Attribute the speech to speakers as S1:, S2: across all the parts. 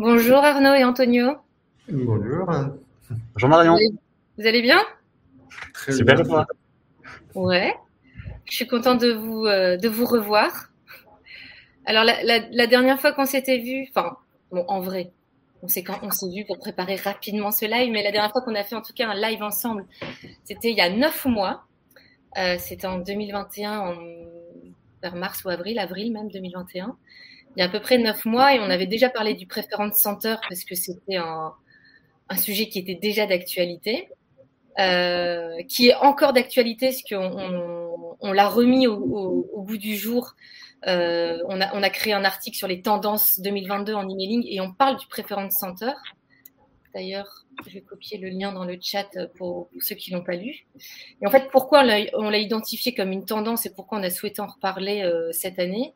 S1: Bonjour Arnaud et Antonio.
S2: Bonjour.
S3: Bonjour Marion.
S1: Vous allez bien?
S2: Très
S3: Super
S2: bien.
S3: toi?
S1: Ouais. Je suis contente de vous, euh, de vous revoir. Alors, la, la- la dernière fois qu'on s'était vu, enfin, bon, en vrai, on s'est quand on s'est vu pour préparer rapidement ce live, mais la dernière fois qu'on a fait en tout cas un live ensemble, c'était il y a neuf mois. Euh, c'était en 2021, en, vers mars ou avril, avril même 2021. Il y a à peu près neuf mois, et on avait déjà parlé du Preference Center parce que c'était un, sujet qui était déjà d'actualité euh, qui est encore d'actualité, parce qu'on on, l'a remis au, bout du jour. Euh, on, a, créé un article sur les tendances 2022 en emailing et on parle du Preference Center. D'ailleurs, je vais copier le lien dans le chat pour, ceux qui l'ont pas lu. Et en fait, pourquoi on l'a- identifié comme une tendance et pourquoi on a souhaité en reparler euh, cette année?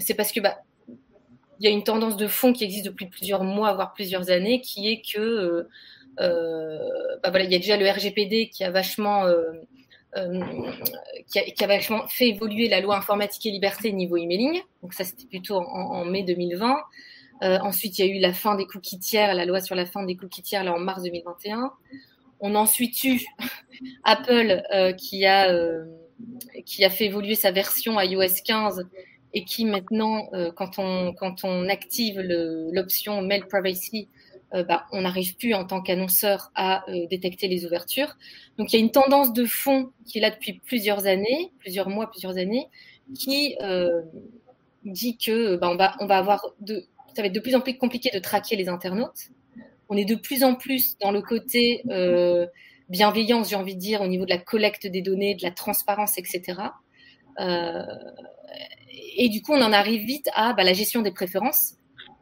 S1: C'est parce que bah, il y a une tendance de fond qui existe depuis plusieurs mois, voire plusieurs années, qui est que euh, euh, bah voilà, il y a déjà le RGPD qui a vachement euh, euh, qui, a, vachement fait évoluer la loi informatique et liberté niveau emailing. Donc ça, c'était plutôt en, mai 2020. Euh, ensuite, il y a eu la fin des cookies tiers, la loi sur la fin des cookies tiers là en mars 2021. On a ensuite eu Apple euh, qui a euh, qui a fait évoluer sa version iOS 15 et qui maintenant, euh, quand on active l'option Mail Privacy, euh, bah, on n'arrive plus en tant qu'annonceur à euh, détecter les ouvertures. Donc il y a une tendance de fond qui est là depuis plusieurs années, plusieurs mois, plusieurs années, qui dit que bah, on va avoir ça va être de plus en plus compliqué de traquer les internautes. On est de plus en plus dans le côté bienveillance, j'ai envie de dire, au niveau de la collecte des données, de la transparence, etc. et du coup, on en arrive vite à bah, la gestion des préférences.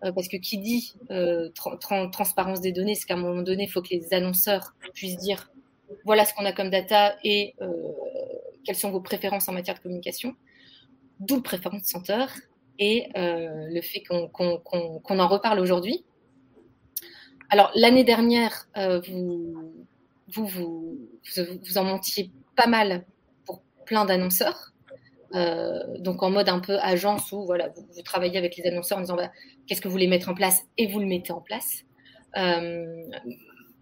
S1: Euh, parce que qui dit euh, tra- tra- transparence des données, c'est qu'à un moment donné, il faut que les annonceurs puissent dire voilà ce qu'on a comme data et euh, quelles sont vos préférences en matière de communication. D'où le préférence center et le fait qu'on en reparle aujourd'hui. Alors, l'année dernière, vous, vous, vous en montiez pas mal pour plein d'annonceurs. Euh, donc en mode un peu agence où voilà, vous, vous travaillez avec les annonceurs en disant bah, qu'est-ce que vous voulez mettre en place et vous le mettez en place. Euh,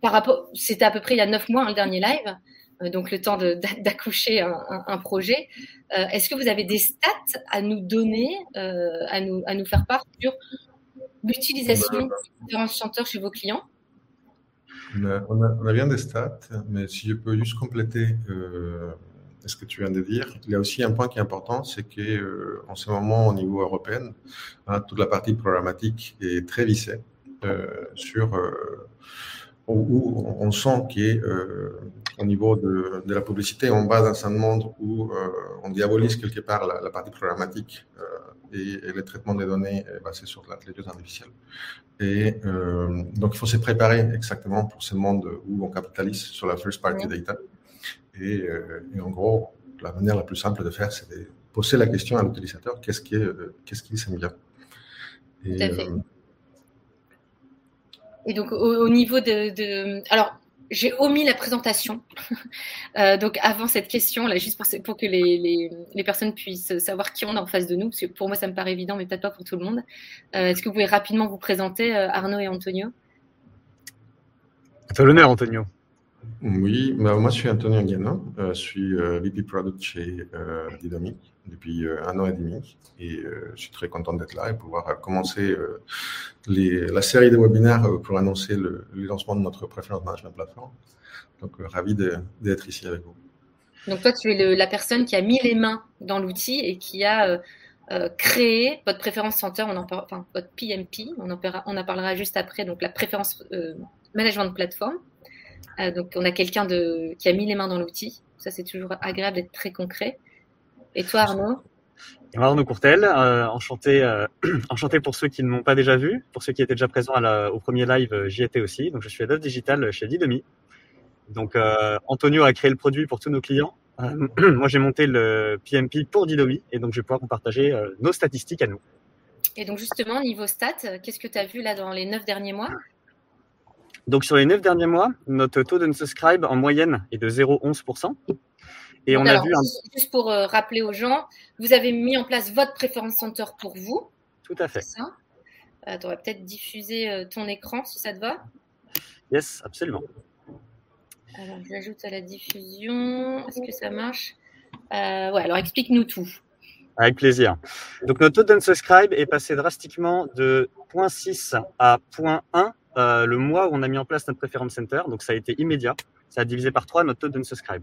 S1: par rapport, c'était à peu près il y a neuf mois hein, le dernier live, euh, donc le temps d'accoucher un, un- un projet. Est-ce que vous avez des stats à nous donner, à, nous, à nous faire part sur l'utilisation de différents chanteurs chez vos clients?
S2: On a, on bien des stats, mais si je peux juste compléter ce que tu viens de dire, il y a aussi un point qui est important, c'est qu'en euh, en ce moment, au niveau européen, hein, toute la partie programmatique est très vissée euh, sur euh, où, on sent qu'au niveau de, de la publicité, on va dans un monde où on diabolise quelque part la, la partie programmatique et, et le traitement des données basé sur l'intelligence artificielle. Et donc, il faut se préparer exactement pour ce monde où on capitalise sur la first party data. Et, euh, et en gros, la manière la plus simple de faire, c'est de poser la question à l'utilisateur qu'est-ce qui, est, euh, qu'est-ce qui s'aime bien. Et,
S1: Tout à fait.
S2: euh,
S1: Et donc, au, au niveau de, de- Alors, j'ai omis la présentation. Euh, donc, avant cette question, là, juste pour, pour que les, les, les personnes puissent savoir qui on a en face de nous, parce que pour moi, ça me paraît évident, mais peut-être pas pour tout le monde. Euh, Est-ce que vous pouvez rapidement vous présenter, euh, Arnaud et Antonio?
S3: À toi l'honneur, Antonio.
S2: Oui, bah, moi je suis Antonio Guiano, euh, je suis euh, VP Product chez euh, Didomi depuis euh, un an et demi et euh, je suis très content d'être là et pouvoir commencer la série de webinaires pour annoncer le, lancement de notre Preference Management Platform. Donc ravi d'être ici avec vous.
S1: Donc, toi, tu es la personne qui a mis les mains dans l'outil et qui a créé votre préférence center, enfin, votre PMP, on en, parlera, on en parlera juste après, donc la préférence management. Euh, donc, on a quelqu'un de, qui a mis les mains dans l'outil. Ça, c'est toujours agréable d'être très concret. Et toi, Arnaud?
S3: Arnaud Courtel, euh, enchanté, euh, enchanté pour ceux qui ne m'ont pas déjà vu, pour ceux qui étaient déjà présents à la- au premier live, euh, j'y étais aussi. Donc je suis head digital chez Didomi. Donc euh, Antonio a créé le produit pour tous nos clients. Euh, moi j'ai monté le PMP pour Didomi et donc je vais pouvoir vous partager euh, nos statistiques à nous.
S1: Et donc, justement, niveau stats, euh, qu'est-ce que tu as vu là dans les neuf derniers mois?
S3: Donc sur les neuf derniers mois, notre taux de subscribe en moyenne est de 0,11%. Et on a
S1: alors,
S3: vu un...
S1: juste- pour euh, rappeler aux gens, vous avez mis en place votre préférence center pour vous,
S3: Tout à fait.
S1: ça? Attends, on va peut-être diffuser ton écran si ça te va?
S3: Yes, absolument.
S1: Alors, j'ajoute à la diffusion. Est-ce que ça marche? Ouais, alors explique-nous tout.
S3: Avec plaisir. Donc notre taux d'unsubscribe est passé drastiquement de 0.6 à 0.1 euh, le mois où on a mis en place notre Preference Center. Donc ça a été immédiat. Ça a divisé par 3 notre taux d'unsubscribe.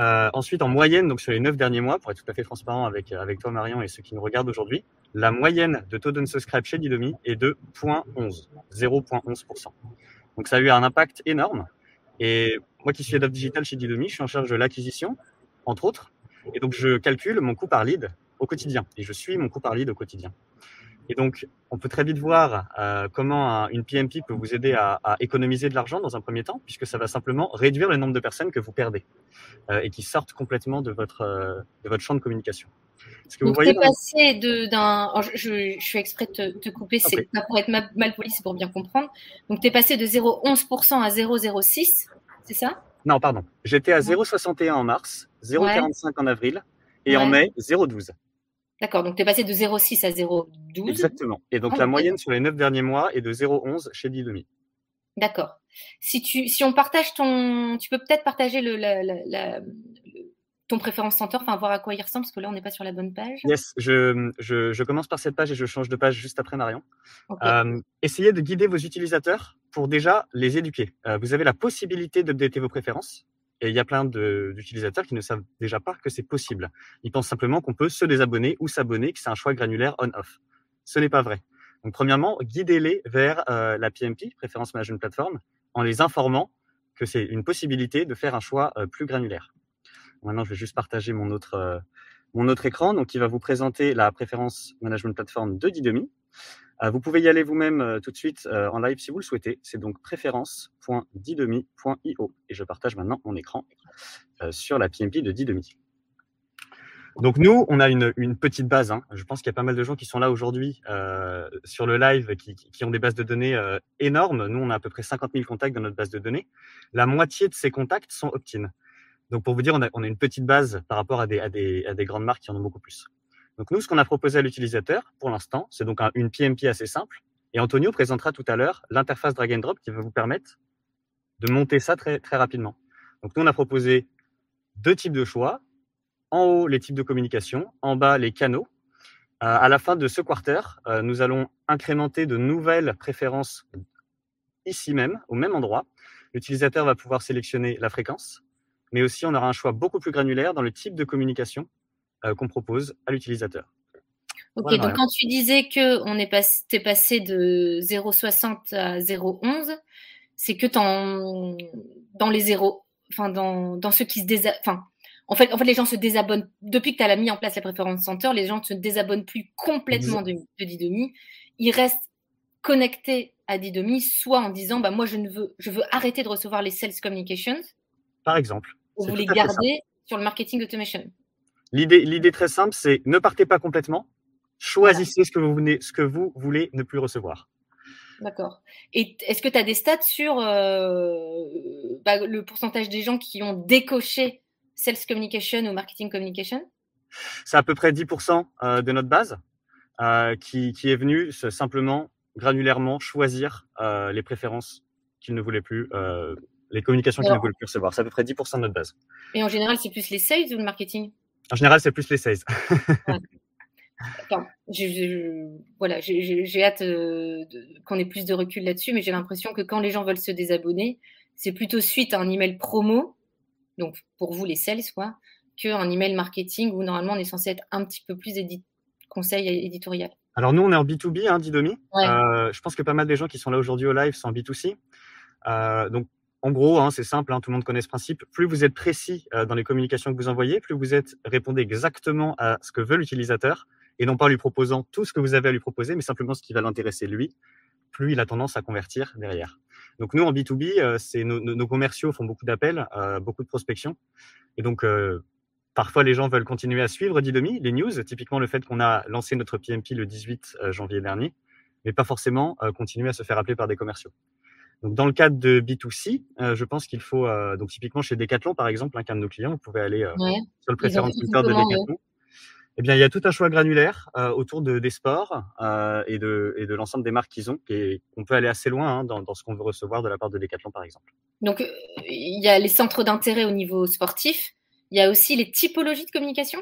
S3: Euh, ensuite, en moyenne, donc sur les 9 derniers mois, pour être tout à fait transparent avec, avec toi Marion et ceux qui nous regardent aujourd'hui, la moyenne de taux d'unsubscribe chez Didomi est de 0.11, 0.11%. Donc ça a eu un impact énorme. Et moi qui suis head digital chez Didomi, je suis en charge de l'acquisition, entre autres, et donc, je calcule mon coût par lead au quotidien et je suis mon coût par lead au quotidien. Et donc, on peut très vite voir euh, comment une PMP peut vous aider à, économiser de l'argent dans un premier temps, puisque ça va simplement réduire le nombre de personnes que vous perdez euh, et qui sortent complètement de votre, euh, de votre champ de communication.
S1: Ce que donc, vous voyez passé d'un. Je, je, suis exprès de te, couper, c'est pas pour être mal, poli, c'est pour bien comprendre. Donc, tu es passé de 0,11% à 0,06, c'est ça?
S3: Non, pardon. J'étais à 0,61 en mars, 0,45 en avril et en mai, 0,12.
S1: D'accord, donc tu es passé de 0,6 à 0,12.
S3: Exactement. Et donc ah, la moyenne sur les 9 derniers mois est de 0,11 chez Didomi.
S1: D'accord. Si, tu, si on partage ton. Tu peux peut-être partager le, la, ton préférence center, enfin voir à quoi il ressemble, parce que là, on n'est pas sur la bonne page.
S3: Yes, je, je, je, commence par cette page et je change de page juste après Marion. Euh, essayez de guider vos utilisateurs pour déjà les éduquer. Euh, vous avez la possibilité d'updater vos préférences. Et il y a plein d'utilisateurs qui ne savent déjà pas que c'est possible. Ils pensent simplement qu'on peut se désabonner ou s'abonner, que c'est un choix granulaire on-off. Ce n'est pas vrai. Donc, premièrement, guidez-les vers euh, la PMP, Préférence Management Platform, en les informant que c'est une possibilité de faire un choix plus granulaire. Maintenant, je vais juste partager mon autre, euh, mon autre écran, donc qui va vous présenter la préférence management platform de Didomi. Euh, vous pouvez y aller vous-même euh, tout de suite en live si vous le souhaitez. C'est donc préférence.didomi.io et je partage maintenant mon écran sur la PMP de Didomi. Donc nous, on a une, petite base. Hein. Je pense qu'il y a pas mal de gens qui sont là aujourd'hui euh, sur le live qui, qui, ont des bases de données euh, énormes. Nous, on a à peu près 50 000 contacts dans notre base de données. La moitié de ces contacts sont opt-in. Donc, pour vous dire, on a, une petite base par rapport à des, grandes marques qui en ont beaucoup plus. Donc, nous, ce qu'on a proposé à l'utilisateur, pour l'instant, c'est donc une PMP assez simple. Et Antonio présentera tout à l'heure l'interface drag and drop qui va vous permettre de monter ça très, très rapidement. Donc, nous, on a proposé deux types de choix. En haut, les types de communication. En bas, les canaux. Euh, à la fin de ce quarter, euh, nous allons incrémenter de nouvelles préférences ici même, au même endroit. L'utilisateur va pouvoir sélectionner la fréquence, mais aussi on aura un choix beaucoup plus granulaire dans le type de communication qu'on propose à l'utilisateur.
S1: Ok, donc quand tu disais que on est passé, passé de 0,60 à 0,11, c'est que dans les zéros, enfin dans, dans ceux qui se désabonnent, enfin en fait, en fait, les gens se désabonnent depuis que tu as mis en place la préférence center, les gens ne se désabonnent plus complètement de, de Didomi. Ils restent connectés à Didomi, soit en disant bah moi je ne veux je veux arrêter de recevoir les sales communications.
S3: Par exemple
S1: vous les gardez sur le marketing automation.
S3: L'idée, l'idée très simple, c'est ne partez pas complètement, choisissez ce, que vous venez, ce que vous voulez ne plus recevoir.
S1: D'accord. Et est-ce que tu as des stats sur euh, bah, le pourcentage des gens qui ont décoché Sales Communication ou Marketing Communication?
S3: C'est à peu près 10% euh, de notre base euh, qui, qui, est venu simplement, granulairement, choisir les préférences qu'ils ne voulaient plus les communications qu'ils ne veulent plus recevoir. C'est à peu près 10% de notre base.
S1: Et en général, c'est plus les sales ou le marketing?
S3: En général, c'est plus les sales.
S1: Enfin, voilà, j'ai hâte euh, qu'on ait plus de recul là-dessus, mais j'ai l'impression que quand les gens veulent se désabonner, c'est plutôt suite à un email promo, donc pour vous les sales, quoi, qu'un email marketing où normalement on est censé être un petit peu plus conseil éditorial.
S3: Alors nous, on est en B2B, hein, Didomi. Euh, je pense que pas mal des gens qui sont là aujourd'hui au live sont en B2C. Euh, donc en gros, hein, c'est simple, hein, tout le monde connaît ce principe. Plus vous êtes précis euh, dans les communications que vous envoyez, plus vous êtes répondez exactement à ce que veut l'utilisateur et non pas lui proposant tout ce que vous avez à lui proposer, mais simplement ce qui va l'intéresser lui. Plus il a tendance à convertir derrière. Donc nous en B2B, euh, c'est nos, commerciaux font beaucoup d'appels, euh, beaucoup de prospection, et donc parfois les gens veulent continuer à suivre Didomi, les news, typiquement le fait qu'on a lancé notre PMP le 18 janvier dernier, mais pas forcément continuer à se faire appeler par des commerciaux. Donc, dans le cadre de B2C, euh, je pense qu'il faut, euh, donc typiquement chez Decathlon, par exemple, un cas de nos clients, vous pouvez aller euh, sur le préférence Twitter de Decathlon. eh bien, il y a tout un choix granulaire autour de, des sports et de, et de l'ensemble des marques qu'ils ont. Et on peut aller assez loin hein, dans, dans, ce qu'on veut recevoir de la part de Decathlon, par exemple.
S1: Donc, il y a les centres d'intérêt au niveau sportif. Il y a aussi les typologies de communication?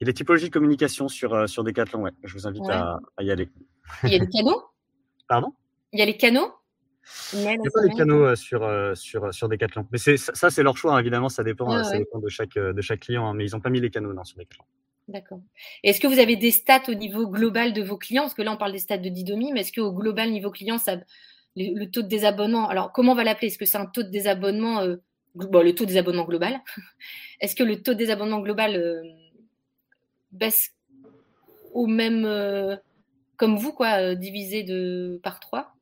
S3: Il y a les typologies de communication sur, sur Decathlon, ouais. Je vous invite ouais. à, à, y aller.
S1: Il y a les canaux?
S3: Pardon?
S1: Il y a les canaux?
S3: Il n'y a pas des canaux euh, sur, euh, sur, sur Decathlon. Mais ça, c'est leur choix, hein. évidemment, ça dépend, ah, ça ouais. dépend de, chaque, de chaque client, hein. mais ils n'ont pas mis les canaux non, sur Decathlon.
S1: D'accord. Est-ce que vous avez des stats au niveau global de vos clients? Parce que là, on parle des stats de Didomi, mais est-ce qu'au global, niveau client, ça, le, le, taux de désabonnement, alors comment on va l'appeler? Est-ce que c'est un taux de désabonnement, euh, bon, le taux de désabonnement global Est-ce que le taux de désabonnement global euh, baisse au même, euh, comme vous, quoi, divisé de, par 3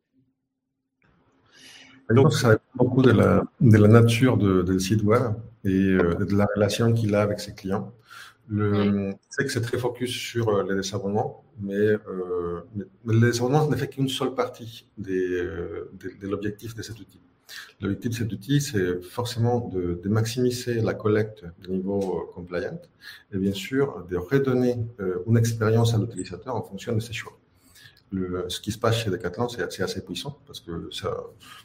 S2: donc, ça dépend beaucoup de la, de la nature de, de site web et euh, de la relation qu'il a avec ses clients. Le, oui. C'est que c'est très focus sur euh, les désabonnements, mais, euh, mais, mais les désabonnements ne fait qu'une seule partie des, euh, de, de l'objectif de cet outil. L'objectif de cet outil, c'est forcément de, de, maximiser la collecte de niveau compliant et bien sûr de redonner une expérience à l'utilisateur en fonction de ses choix le, ce qui se passe chez Decathlon, c'est assez puissant parce que ça,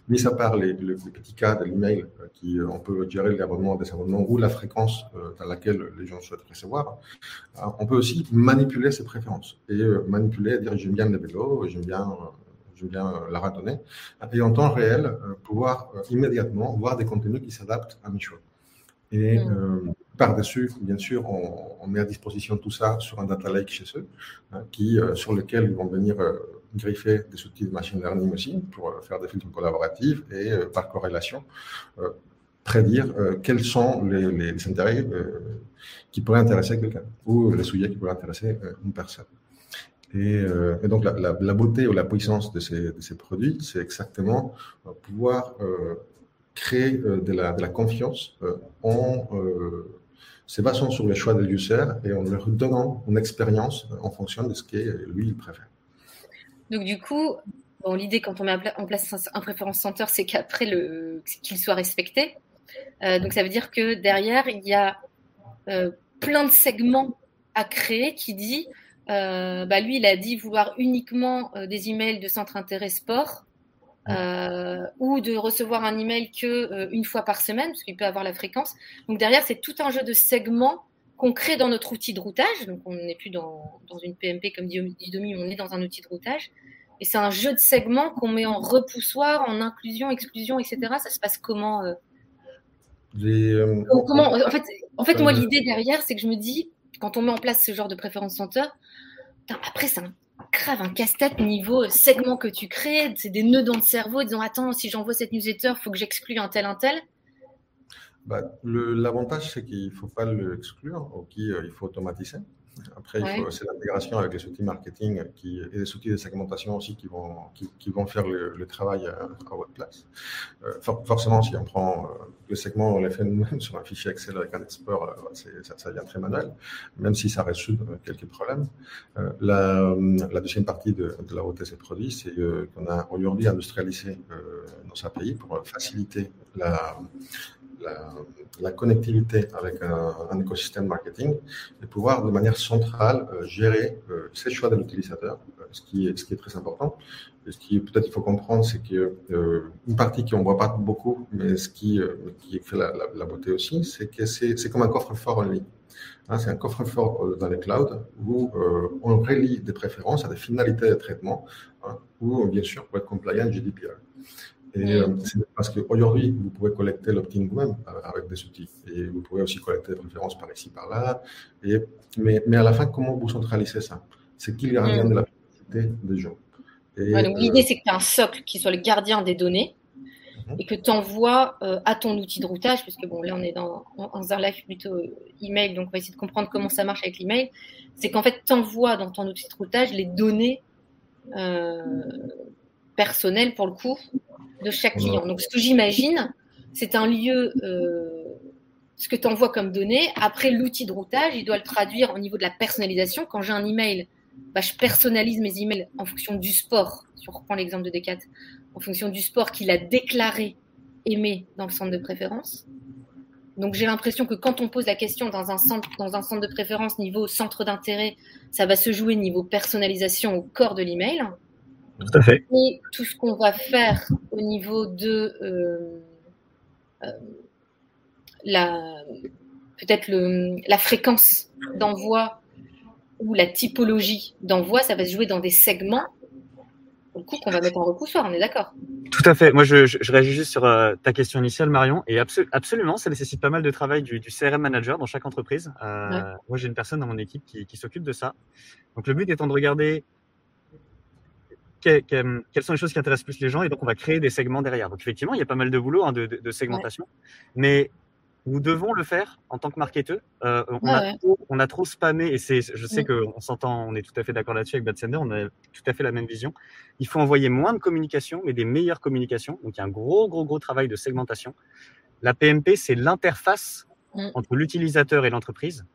S2: mis à part les, les, les petits cas de l'email euh, qui euh, on peut gérer l'abonnement, des abonnements ou la fréquence euh, dans laquelle les gens souhaitent recevoir, on peut aussi manipuler ses préférences et manipuler, dire j'aime bien le vélo, j'aime bien bien la randonnée, et en temps réel, pouvoir immédiatement voir des contenus qui s'adaptent à mes choix. Et mmh. euh, par-dessus, bien sûr, on, met à disposition tout ça sur un data lake chez eux, hein, qui, euh, sur lequel ils vont venir euh, griffer des outils de machine learning aussi pour euh, faire des filtres collaboratifs et par corrélation prédire quels sont les, intérêts qui pourraient intéresser quelqu'un ou les sujets qui pourraient intéresser une personne. Et, donc la, beauté ou la puissance de ces, produits, c'est exactement pouvoir créer de la confiance en se basant sur les choix des users et en leur donnant une expérience en fonction de ce que lui, il préfère.
S1: Donc, du coup, l'idée quand on met en place un préférence center, c'est qu'après, qu'il soit respecté. Euh, donc, ça veut dire que derrière, il y a euh, plein de segments à créer qui dit, euh, bah, lui, il a dit vouloir uniquement des emails de centre intérêt sport euh, ou de recevoir un email que euh, une fois par semaine, parce qu'il peut avoir la fréquence. Donc derrière, c'est tout un jeu de segments qu'on crée dans notre outil de routage. Donc on n'est plus dans, dans, une PMP comme dit Domi, on est dans un outil de routage. Et c'est un jeu de segments qu'on met en repoussoir, en inclusion, exclusion, etc. Ça se passe comment euh...
S2: Les, euh,
S1: comment En fait, en fait moi, l'idée derrière, c'est que je me dis, quand on met en place ce genre de préférence center, après, c'est un grave un casse-tête niveau segment que tu crées. C'est des nœuds dans le cerveau disant Attends, si j'envoie cette newsletter, il faut que j'exclue un tel, un tel.
S2: Bah, L'avantage, c'est qu'il ne faut pas l'exclure, euh, faut automatiser. Après, ouais. c'est l'intégration avec les outils marketing qui, et les outils de segmentation aussi qui vont, qui, qui vont faire le, le, travail à, à votre place. Euh, for, forcément, si on prend euh, le segment, on l'a fait nous-mêmes sur un fichier Excel avec un export, euh, ça, ça, devient très manuel, même si ça résout euh, quelques problèmes. Euh, la, la, deuxième partie de, de la route de ces produits, c'est qu'on a aujourd'hui industrialisé nos API pour faciliter la, la, connectivité avec un, écosystème marketing et pouvoir de manière centrale euh, gérer euh, ces choix de l'utilisateur, euh, ce, qui est, ce qui est très important. Et ce qui peut-être il faut comprendre, c'est que euh, une partie qu'on voit pas beaucoup, mais ce qui, euh, qui fait la, beauté aussi, c'est que c'est comme un coffre-fort en ligne. Hein, c'est un coffre-fort dans les clouds où on relie des préférences à des finalités de traitement, hein, ou bien sûr pour être compliant GDPR. Et euh, parce qu'aujourd'hui, vous pouvez collecter l'opt-in vous-même euh, avec des outils. Et vous pouvez aussi collecter des préférences par ici, par là. Et, mais, mais à la fin, comment vous centralisez ça? C'est qui le gardien de la privacy des gens.
S1: Ouais, l'idée, euh, c'est que tu as un socle qui soit le gardien des données mhm. et que tu envoies euh, à ton outil de routage, puisque bon, là, on est dans, dans un live plutôt email, donc on va essayer de comprendre comment ça marche avec l'email. C'est qu'en fait, tu envoies dans ton outil de routage les données euh, personnelles, pour le coup, de chaque client. Donc, ce que j'imagine, c'est un lieu, euh, ce que tu envoies comme données. Après, l'outil de routage, il doit le traduire au niveau de la personnalisation. Quand j'ai un email, bah, je personnalise mes emails en fonction du sport. Si on reprend l'exemple de Decat, en fonction du sport qu'il a déclaré aimé dans le centre de préférence. Donc j'ai l'impression que quand on pose la question dans un centre, dans un centre de préférence niveau centre d'intérêt, ça va se jouer niveau personnalisation au corps de l'email.
S3: Tout à fait.
S1: Et tout ce qu'on va faire au niveau de euh, euh, la peut-être la fréquence d'envoi ou la typologie d'envoi, ça va se jouer dans des segments au coup qu'on va mettre en repoussoir, on est d'accord
S3: Tout à fait. Moi, je, je, réagis juste sur euh, ta question initiale, Marion. Et absolument, ça nécessite pas mal de travail du, du CRM manager dans chaque entreprise. Euh, Moi, j'ai une personne dans mon équipe qui, qui s'occupe de ça. Donc, le but étant de regarder quelles sont les choses qui intéressent plus les gens et donc on va créer des segments derrière. Donc effectivement, il y a pas mal de boulot hein, de, de, de, segmentation, mais nous devons le faire en tant que marketeur. Euh, on, a trop, on, a trop, spammé, et c'est, je sais qu'on s'entend, on est tout à fait d'accord là-dessus avec Bad Sender, on a tout à fait la même vision. Il faut envoyer moins de communication, mais des meilleures communications. Donc il y a un gros, gros, gros travail de segmentation. La PMP, c'est l'interface mm. entre l'utilisateur et l'entreprise.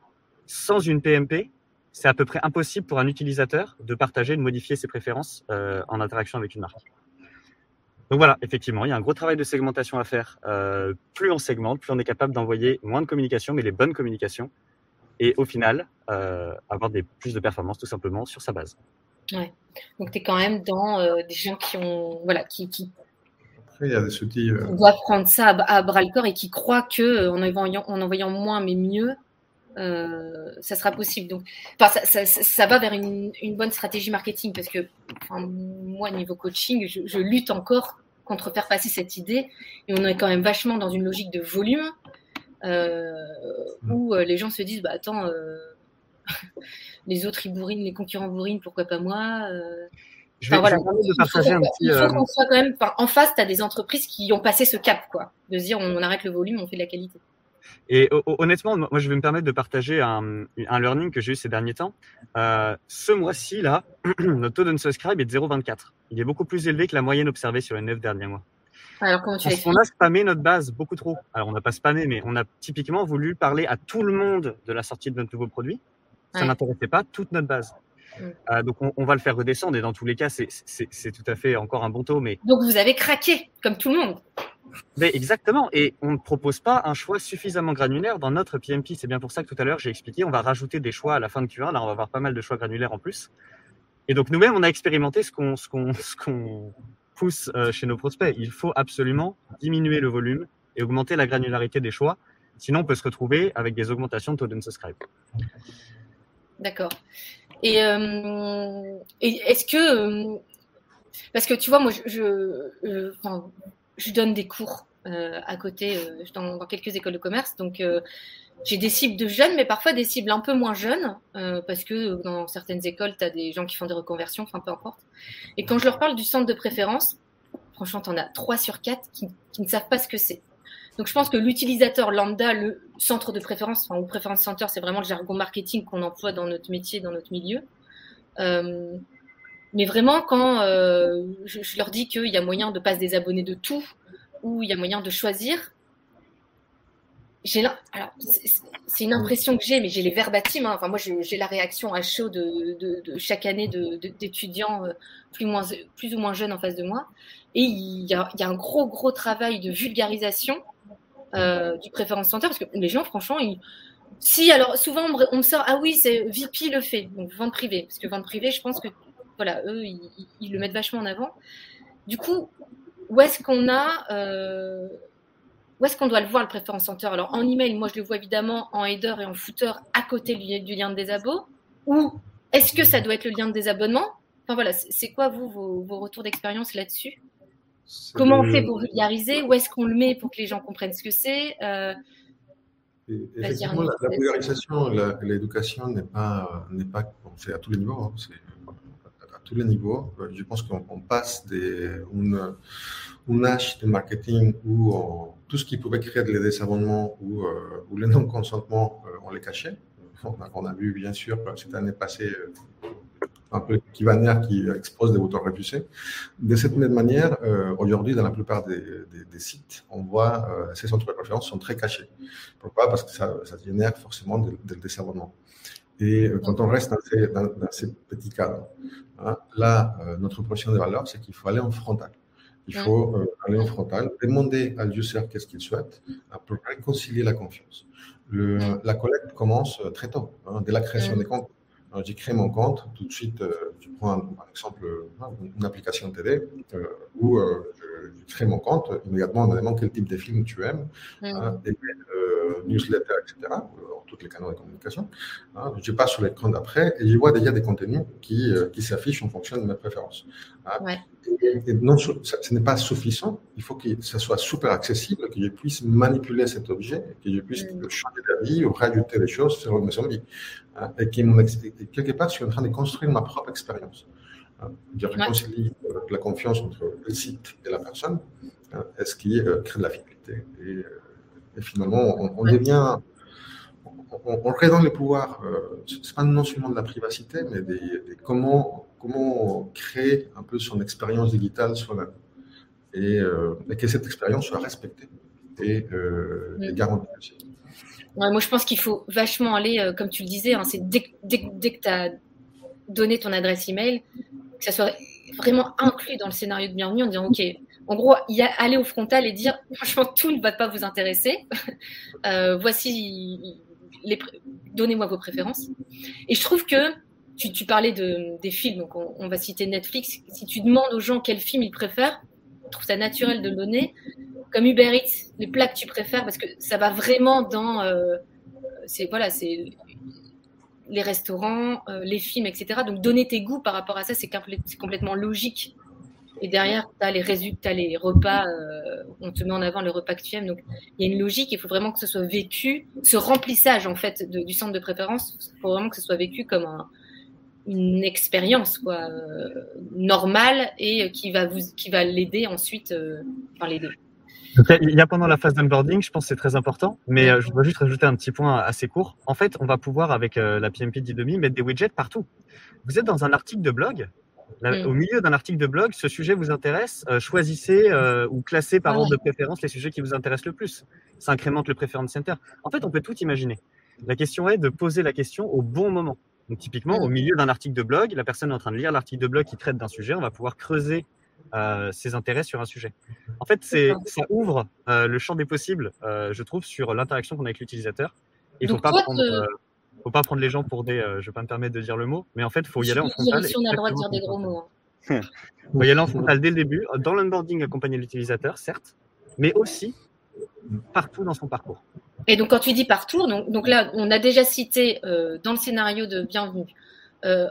S3: Sans une PMP, c'est à peu près impossible pour un utilisateur de partager, de modifier ses préférences euh, en interaction avec une marque. Donc voilà, effectivement, il y a un gros travail de segmentation à faire. Euh, plus on segmente, plus on est capable d'envoyer moins de communication, mais les bonnes communications. Et au final, euh, avoir des, plus de performances tout simplement sur sa base.
S1: Ouais. Donc tu es quand même dans euh, des gens qui ont. Voilà, qui.
S2: il y a des outils.
S1: On doit prendre ça à, bras le corps et qui croient que en envoyant, en envoyant moins mais mieux, euh, ça sera possible. Donc, enfin, ça, ça, ça, va vers une, une, bonne stratégie marketing parce que enfin, moi, niveau coaching, je, je, lutte encore contre faire passer cette idée et on est quand même vachement dans une logique de volume euh, où euh, les gens se disent bah attends, les autres ils bourrinent, les concurrents bourrinent, pourquoi pas moi
S3: je vais, voilà. de partager un petit.
S1: Il faut qu'on soit quand même. En face, tu as des entreprises qui ont passé ce cap, quoi, de se dire on arrête le volume, on fait de la qualité.
S3: Et honnêtement, moi, je vais me permettre de partager un, un learning que j'ai eu ces derniers temps. Euh, ce mois-ci, là, notre taux d'unsubscribe est de 0,24. Il est beaucoup plus élevé que la moyenne observée sur les neuf derniers mois.
S1: Alors, comment tu
S3: Parce qu'on a spammé notre base beaucoup trop. Alors, on n'a pas spammé, mais on a typiquement voulu parler à tout le monde de la sortie de notre nouveau produit. Ça ouais. n'intéressait pas toute notre base. Euh, donc, on, on, va le faire redescendre et dans tous les cas, c'est tout à fait encore un bon taux. Mais...
S1: Donc, vous avez craqué, comme tout le monde.
S3: Mais exactement. Et on ne propose pas un choix suffisamment granulaire dans notre PMP. C'est bien pour ça que tout à l'heure, j'ai expliqué, on va rajouter des choix à la fin de Q1. Là, on va avoir pas mal de choix granulaires en plus. Et donc, nous-mêmes, on a expérimenté qu'on ce qu'on pousse euh, chez nos prospects. Il faut absolument diminuer le volume et augmenter la granularité des choix. Sinon, on peut se retrouver avec des augmentations de taux d'unsubscribe.
S1: D'accord. Et, euh, est-ce que... Euh, parce que tu vois, moi, je, je, euh, enfin, je donne des cours euh, à côté euh, dans, dans, quelques écoles de commerce. Donc, euh, j'ai des cibles de jeunes, mais parfois des cibles un peu moins jeunes, parce que dans certaines écoles, tu as des gens qui font des reconversions, enfin peu importe. Et quand je leur parle du centre de préférence, franchement, tu en as 3 sur 4 qui, qui ne savent pas ce que c'est. Donc, je pense que l'utilisateur lambda, le centre de préférence, enfin, ou préférence center, c'est vraiment le jargon marketing qu'on emploie dans notre métier, dans notre milieu. Euh, mais vraiment, quand euh, je, leur dis qu'il y a moyen de pas se désabonner de tout, ou il y a moyen de choisir, c'est une impression que j'ai, mais j'ai les verbatims. Hein. Enfin, moi, j'ai la réaction à chaud de, chaque année d'étudiants de, plus, ou moins jeunes en face de moi. Et a, il y a un gros, gros travail de vulgarisation euh, du préférence center parce que les gens, franchement, ils, si alors souvent on me sort ah oui c'est VP le fait donc vente privée parce que vente privée je pense que voilà, eux, ils, le mettent vachement en avant. Du coup, où est-ce qu'on a, euh, où est-ce qu'on doit le voir le préférence center Alors en email, moi je le vois évidemment en header et en footer à côté du, du lien de désabonnement. Ou est-ce que ça doit être le lien de désabonnement? Enfin voilà, c'est quoi vous vos, vos retours d'expérience là-dessus? Comment on fait pour vulgariser? Où est-ce qu'on le met pour que les gens comprennent ce que c'est? Euh,
S2: Effectivement, la, la vulgarisation, l'éducation n'est pas, n'est pas, c'est à tous les niveaux. Hein, tous les niveaux. Euh, je pense qu'on passe d'une une âge de marketing où on, tout ce qui pouvait créer des désabonnements ou, euh, ou le non-consentement, euh, on les cachait. On a, on a, vu bien sûr cette année passée un peu Kivaner qui expose des boutons refusés. De cette même manière, euh, aujourd'hui, dans la plupart des, des, des, sites, on voit euh, ces centres de préférence sont très cachés. Pourquoi? Parce que ça, ça génère forcément des, désabonnements. Et euh, quand on reste dans ces, dans, dans ces petits cadres, hein, là, notre proposition de valeur, c'est qu'il faut aller en frontal. Il faut aller en frontal, demander à l'user qu'est-ce qu'il souhaite pour réconcilier la confiance. Le, la collecte commence très tôt, hein, dès la création des comptes. J'ai créé mon compte, tout de suite, euh, je prends un, par exemple une application télé où je, crée mon compte, immédiatement on me demande quel type de film tu aimes, hein, des newsletters, etc tous les canaux de communication. Hein. je passe sur l'écran d'après et je vois déjà des contenus qui, euh, qui s'affichent en fonction de mes préférences. Hein. Et, non, ce n'est pas suffisant. Il faut que ça soit super accessible, que je puisse manipuler cet objet, que je puisse mm. changer d'avis ou rajouter des choses selon mes envies. Hein, et, quelque part, je suis en train de construire ma propre expérience. Je réconcilie euh, la confiance entre le site et la personne, est ce qui euh, crée de la fidélité. Et, finalement, on, on devient on, on dans les pouvoirs, euh, ce n'est pas non seulement de la privacité, mais des, comment, comment créer un peu son expérience digitale soi-même. Et, euh, que cette expérience soit respectée et, euh, garantie
S1: moi, je pense qu'il faut vachement aller, euh, comme tu le disais, hein, c'est dès, que tu as donné ton adresse email, que ça soit vraiment inclus dans le scénario de bienvenue en disant, OK, en gros, y a, aller au frontal et dire, franchement, tout ne va pas vous intéresser. voici donnez-moi vos préférences. Et je trouve que tu, parlais de, des films, donc on, va citer Netflix. Si tu demandes aux gens quel film ils préfèrent, je trouve ça naturel de le donner. Comme Uber Eats, les plats que tu préfères, parce que ça va vraiment dans. Euh, c'est voilà, c'est les restaurants, euh, les films, etc. Donc donner tes goûts par rapport à ça, c'est complètement logique et derrière, tu as les résultats, les repas, euh, on te met en avant le repas que tu aimes. Donc, il y a une logique, il faut vraiment que ce soit vécu, ce remplissage, en fait, du centre de préférence, il faut vraiment que ce soit vécu comme une expérience, quoi, euh, normale et qui va vous, qui va l'aider ensuite, euh, enfin, l'aider.
S3: Il y a pendant la phase d'onboarding, je pense que c'est très important, mais je dois juste rajouter un petit point assez court. En fait, on va pouvoir, avec la PMP d'Idomi, mettre des widgets partout. Vous êtes dans un article de blog, Mm. Au milieu d'un article de blog, ce sujet vous intéresse, euh, choisissez euh, ou classez par ordre de préférence les sujets qui vous intéressent le plus. Ça incrémente le préférence center. En fait, on peut tout imaginer. La question est de poser la question au bon moment. Donc, typiquement, au mm. milieu d'un article de blog, la personne est en train de lire l'article de blog qui traite d'un sujet, on va pouvoir creuser euh, ses intérêts sur un sujet. En fait, c'est, ça ouvre le champ des possibles, je trouve, sur l'interaction qu'on a avec l'utilisateur. Il ne faut pas prendre faut pas prendre les gens pour des. Euh, je vais pas me permettre de dire le mot, mais en fait, il faut y aller en frontal.
S1: Si on a le droit de dire des gros mots.
S3: Il hein. faut y aller en frontal dès le début, dans l'onboarding accompagné de l'utilisateur, certes, mais aussi partout dans son parcours.
S1: Et donc, quand tu dis partout, donc, donc là, on a déjà cité euh, dans le scénario de bienvenue, euh,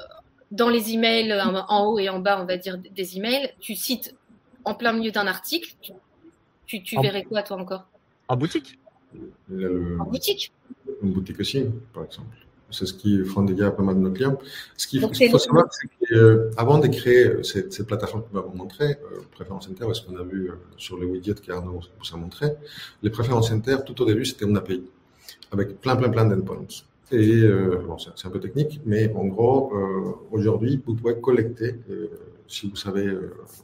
S1: dans les emails en haut et en bas, on va dire des emails, tu cites en plein milieu d'un article, tu, tu, verrais quoi, toi encore?
S3: En boutique?
S1: En boutique?
S2: Une boutique aussi, par exemple. C'est ce qui font déjà pas mal de nos clients. Ce qu'il faut, savoir, c'est qu'avant de créer cette, plateforme que va vous montrer, euh, Préférence Center, ce qu'on a vu euh, sur le widget qu'Arnaud vous a montré, les Préférences Center, tout au début, c'était une API avec plein, plein, plein d'endpoints. Et euh, bon, c'est un peu technique, mais en gros, euh, aujourd'hui, vous pouvez collecter, euh, si vous savez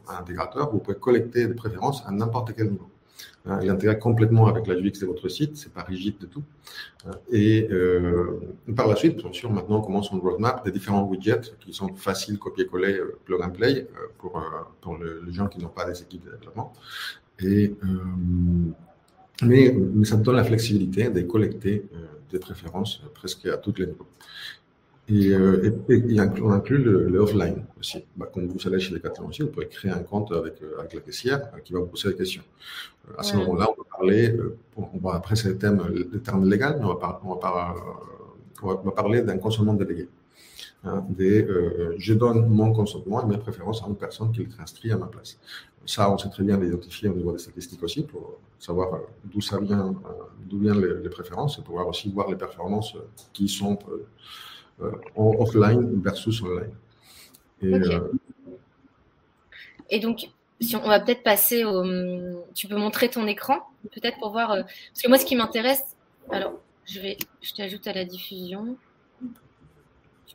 S2: un intégrateur, vous pouvez collecter des préférences à n'importe quel niveau. Hein, il intègre complètement avec la UX de votre site, c'est pas rigide de tout. Hein, et euh, par la suite, bien sûr, maintenant on commence une roadmap des différents widgets qui sont faciles copier-coller, euh, plug and play euh, pour, euh, pour les gens qui n'ont pas des équipes de développement. Et, mais, mais, ça donne la flexibilité de collecter des préférences presque à tous les niveaux. Et, euh, et, on inclut le, offline aussi. Bah, quand vous allez chez les Decathlon aussi, vous pouvez créer un compte avec, euh, avec la caissière euh, qui va vous poser des questions. Euh, à ce moment-là, on va parler, on va, après c'est le thème, le terme légal, mais on va, on va, on va parler d'un consentement délégué. Hein, des, je donne mon consentement et mes préférences à une personne qui le transcrit à ma place. Ça, on sait très bien l'identifier au niveau des statistiques aussi pour savoir d'où ça vient, d'où viennent les, les, préférences et pouvoir aussi voir les performances qui sont euh, offline versus online.
S1: Et, euh, Et donc, si on, va peut-être passer au. Tu peux montrer ton écran, peut-être pour voir. Euh, parce que moi, ce qui m'intéresse. Alors, je vais. Je t'ajoute à la diffusion.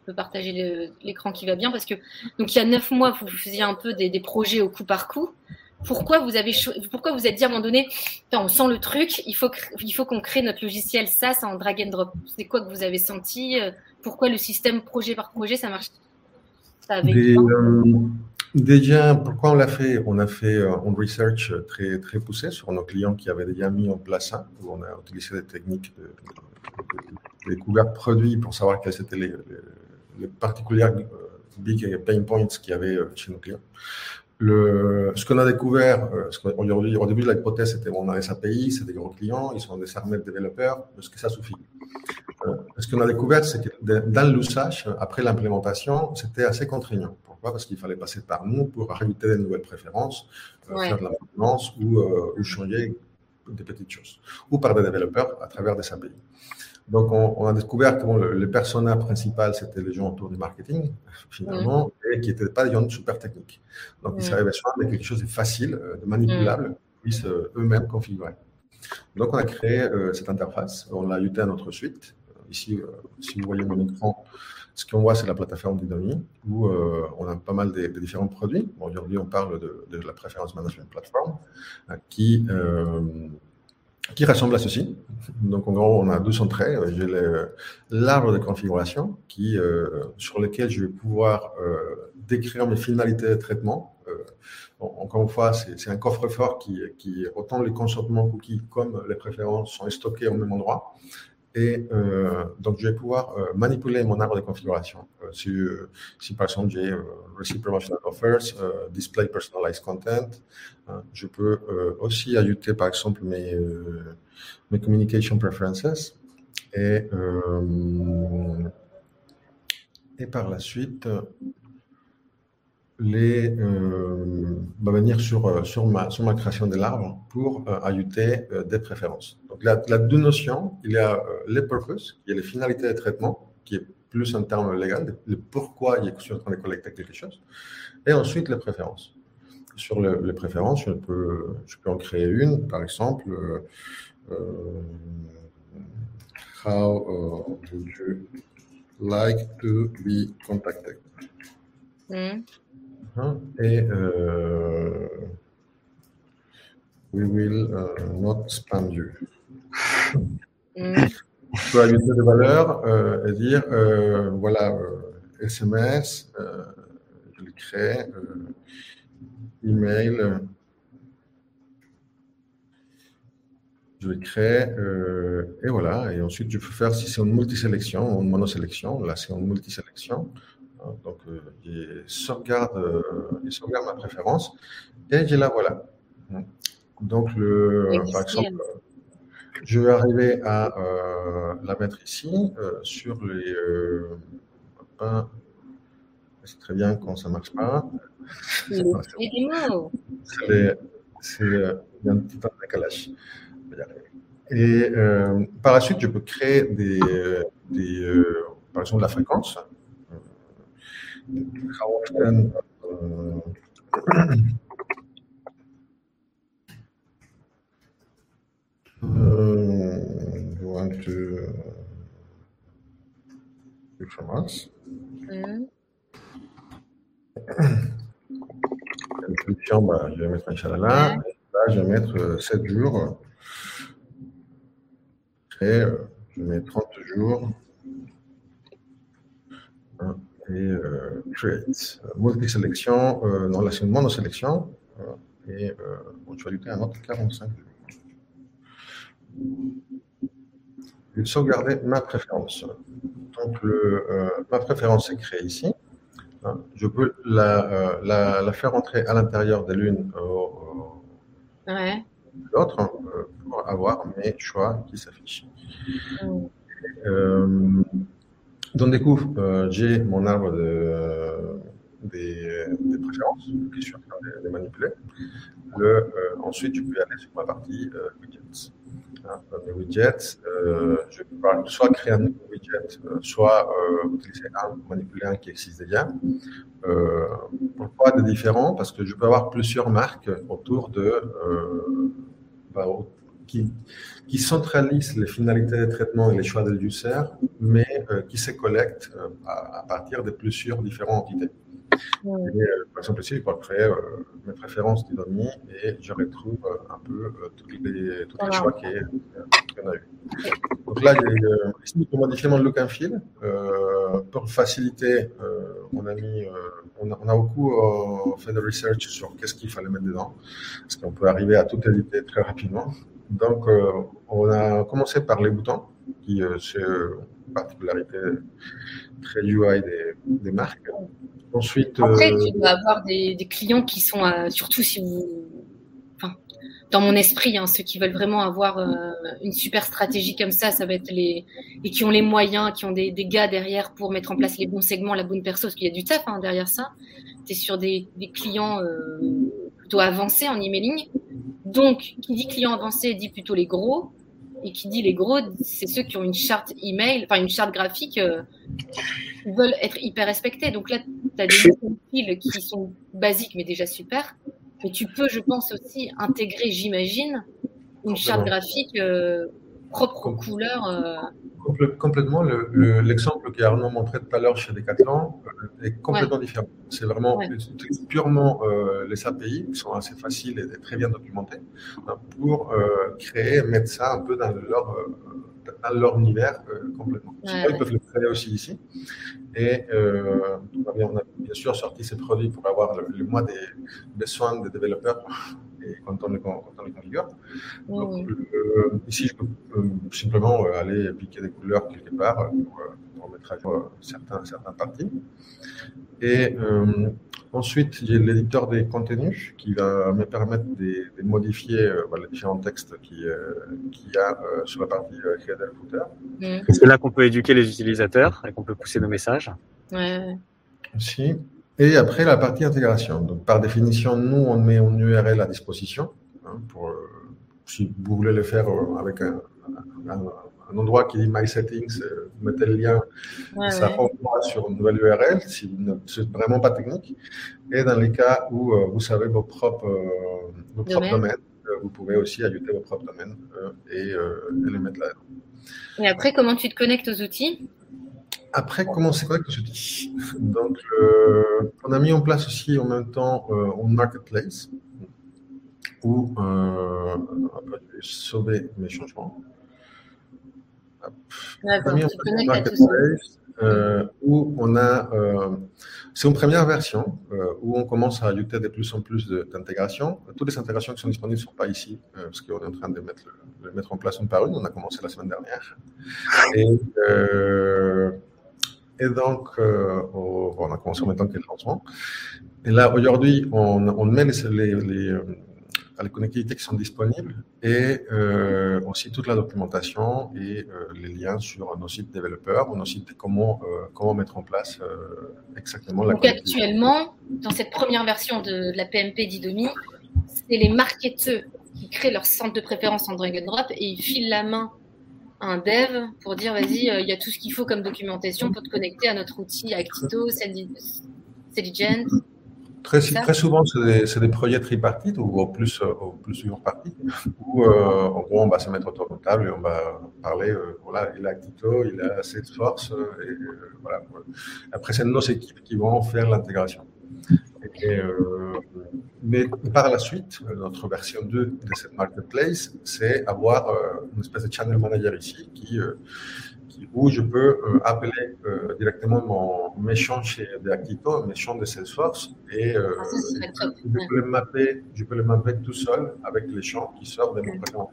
S1: Peux partager l'écran qui va bien parce que. Donc, il y a neuf mois, vous faisiez un peu des, des projets au coup par coup. Pourquoi vous avez pourquoi vous êtes dit à un moment donné, on sent le truc, il faut il faut qu'on crée notre logiciel SaaS en drag and drop. C'est quoi que vous avez senti pourquoi le système projet par projet, ça marche
S2: euh, Déjà, pourquoi on l'a fait? On a fait un research très, très poussé sur nos clients qui avaient déjà mis en place ça, où on a utilisé des techniques de, de, couverts produits pour savoir quels étaient les, les, particuliers big pain points qu'il y avait chez nos clients. Le, ce qu'on a découvert, ce au début de l'hypothèse, c'était on a SAPI, c'est des gros clients, ils sont des de développeurs, est-ce que ça suffit Ce qu'on a découvert, c'est que dans l'usage, après l'implémentation, c'était assez contraignant. Parce qu'il fallait passer par nous pour rajouter des nouvelles préférences, euh, faire de la maintenance euh, ou, changer des petites choses. Ou par des développeurs à travers des API. Donc, on, a découvert que le, personnel principal, c'était les gens autour du marketing, finalement, et qui n'étaient pas des gens super techniques. Donc, ils avaient besoin de quelque chose de facile, euh, de manipulable, qu'ils puissent eux-mêmes configurer. Donc, on a créé cette interface, on l'a ajouté à notre suite. Ici, si vous voyez mon écran, ce qu'on voit, c'est la plateforme Dynami, où euh, on a pas mal de, différents produits. Aujourd'hui, on parle de, la préférence management platform, euh, qui, euh, qui ressemble à ceci. Donc, en gros, on a deux entrées. J'ai l'arbre de configuration qui, sur lequel je vais pouvoir décrire mes finalités de traitement. encore une fois, c'est un coffre-fort qui, qui, autant les consentements cookies comme les préférences sont stockés au même endroit. Et euh, donc, je vais pouvoir euh, manipuler mon arbre de configuration. Euh, si, par exemple, j'ai Receive Promotional Offers, Display Personalized Content, je peux aussi ajouter, par exemple, mes, Communication Preferences. Et par la suite, les, euh, venir sur, euh, sur, ma, sur ma création de l'arbre pour euh, ajouter des préférences. Donc, la, la deux notions, il y a les purposes, qui est les finalités de traitement, qui est plus un terme légal, le pourquoi je suis en train de collecter quelque chose, et ensuite les préférences. Sur les préférences, je peux, je peux en créer une, par exemple, How would you like to be contacted? Mm. Hein, et euh, we will uh, not spam you. Mm. Je peux ajouter des valeurs euh, et dire euh, voilà, SMS, je le crée, email, je le crée, et voilà. Et ensuite, je peux faire si c'est une multisélection ou une monosélection. Là, c'est une multisélection. Donc, euh, il sauvegarde, euh, il sauvegarde ma préférence et je la voilà. Donc, le, par exemple, je vais arriver à euh, la mettre ici sur les. c'est très bien quand ça ne marche pas? C'est un petit décalage. Et par la suite, je peux créer des, des par exemple, la fréquence. How often uh, you want to hear from us? Mm. bah, je vais mettre Inch'Allah. Là, je vais mettre 7 euh, jours. Et euh, je mets 30 jours et euh, create. Multi-sélection, euh, non, là c'est une monosélection, euh, et euh, ajouter un autre 45 Je vais sauvegarder ma préférence. Donc, le, euh, ma préférence est créée ici. Hein, je peux la, euh, la, la, faire entrer à l'intérieur de l'une ou ouais. de l'autre hein, pour avoir mes choix qui s'affichent. Du coup, euh, j'ai mon arbre de, euh, des, des, préférences que je suis en train de, manipuler. Le, euh, ensuite, je peux aller sur ma partie euh, widgets. Hein, mes widgets, euh, je peux soit créer un nouveau widget, soit utiliser un, manipuler un qui existe déjà. pourquoi des différents Parce que je peux avoir plusieurs marques autour de bah, qui, qui centralise les finalités de traitement et les choix de user, mais euh, qui se collecte euh, à, partir de plusieurs différentes entités. Euh, par exemple, ici, je peux créer mes préférences dynamiques et je retrouve un peu tous les, tous les choix qu'on a eu. Donc là, ici, peux modifier mon look and feel pour faciliter on a mis, on a, on, a, beaucoup fait de research sur qu'est-ce qu'il fallait mettre dedans, parce qu'on peut arriver à tout éditer très rapidement. Donc, on a commencé par les boutons, qui c'est une particularité très UI des, des marques.
S1: Ensuite, Après, tu dois avoir des, des clients qui sont, surtout si vous dans mon esprit, hein, ceux qui veulent vraiment avoir euh, une super stratégie comme ça, ça va être les et qui ont les moyens, qui ont des, des gars derrière pour mettre en place les bons segments, la bonne perso, parce qu'il y a du taf hein, derrière ça. Tu es sur des, clients euh, plutôt avancés en emailing. Donc, qui dit client avancé dit plutôt les gros. Et qui dit les gros, c'est ceux qui ont une charte email, enfin une charte graphique, euh, qui veulent être hyper respectés. Donc là, tu as des profils qui sont basiques mais déjà super. Mais tu peux, je pense aussi, intégrer, j'imagine, une charte graphique euh, propre aux couleurs.
S2: Euh. Complètement. L'exemple le, qu'Arnaud montrait tout à l'heure chez Decathlon euh, est complètement différent. C'est vraiment purement les API qui sont assez faciles et très bien documentés hein, pour créer, mettre ça un peu dans leur dans leur univers complètement. Ils peuvent le créer aussi ici. Et euh, on a bien sûr sorti ces produits pour avoir le, mois des besoins des développeurs et quand on les, configure. Donc, euh, ici, je peux euh, simplement aller piquer des couleurs quelque part pour, mettre à jour certains, certains parties. Et ensuite, j'ai l'éditeur des contenus qui va me permettre de, modifier les différents textes qu'il y a sur la partie header footer.
S3: Mm. C'est là qu'on peut éduquer les utilisateurs et qu'on peut pousser nos messages?
S1: Ouais.
S2: Aussi. Et après, la partie intégration. Donc, par définition, nous, on met une URL à disposition. Hein, pour, euh, si vous voulez le faire euh, avec un, endroit qui dit My Settings, euh, vous mettez le lien, ça renvoie sur une nouvelle URL, si vous n'êtes vraiment pas technique. Et dans les cas où vous savez vos propres, vos propres domaines, vous pouvez aussi ajouter vos propres domaines et, et les mettre là.
S1: Et après, comment tu te connectes aux outils?
S2: Après, comment c'est correct que je dis Donc, euh, on a mis en place aussi en même temps euh, un marketplace où euh, je sauver mes changements. Un marketplace euh, où on a, c'est une première version où on commence à ajouter de plus en plus d'intégration. Toutes les intégrations qui sont disponibles ne sont pas ici parce qu'on est en train de mettre, de mettre en place une par une. On a commencé la semaine dernière. Et et donc, euh, on a commencé en même temps que le lancement. Et là, aujourd'hui, on, on, met les, les, les, euh, les, connectivités qui sont disponibles et euh, aussi toute la documentation et euh, les liens sur nos sites développeurs ou nos sites comment, euh, comment mettre en place exactement la
S1: Donc actuellement, dans cette première version de, de la PMP d'Idomi, c'est les marketeurs qui créent leur centre de préférence en drag and drop et ils filent la main un dev pour dire vas-y, il y a tout ce qu'il faut comme documentation pour te connecter à notre outil Actito, Celligent.
S2: Très, très souvent, c'est des, projets tripartites ou au plus, euh, au plus souvent parties, où euh, en gros, on va se mettre autour de table et on va parler, voilà, il a Actito, il a Salesforce, et voilà. Après, c'est nos équipes qui vont faire l'intégration. Mais par la suite, notre version 2 de cette marketplace, c'est avoir euh, une espèce de channel manager ici euh, qui où je peux euh, appeler directement mon méchant chez de Actito, méchant de Salesforce, et ah, je, peux le mapper, je peux le mapper tout seul avec les champs qui sortent de mon prénom.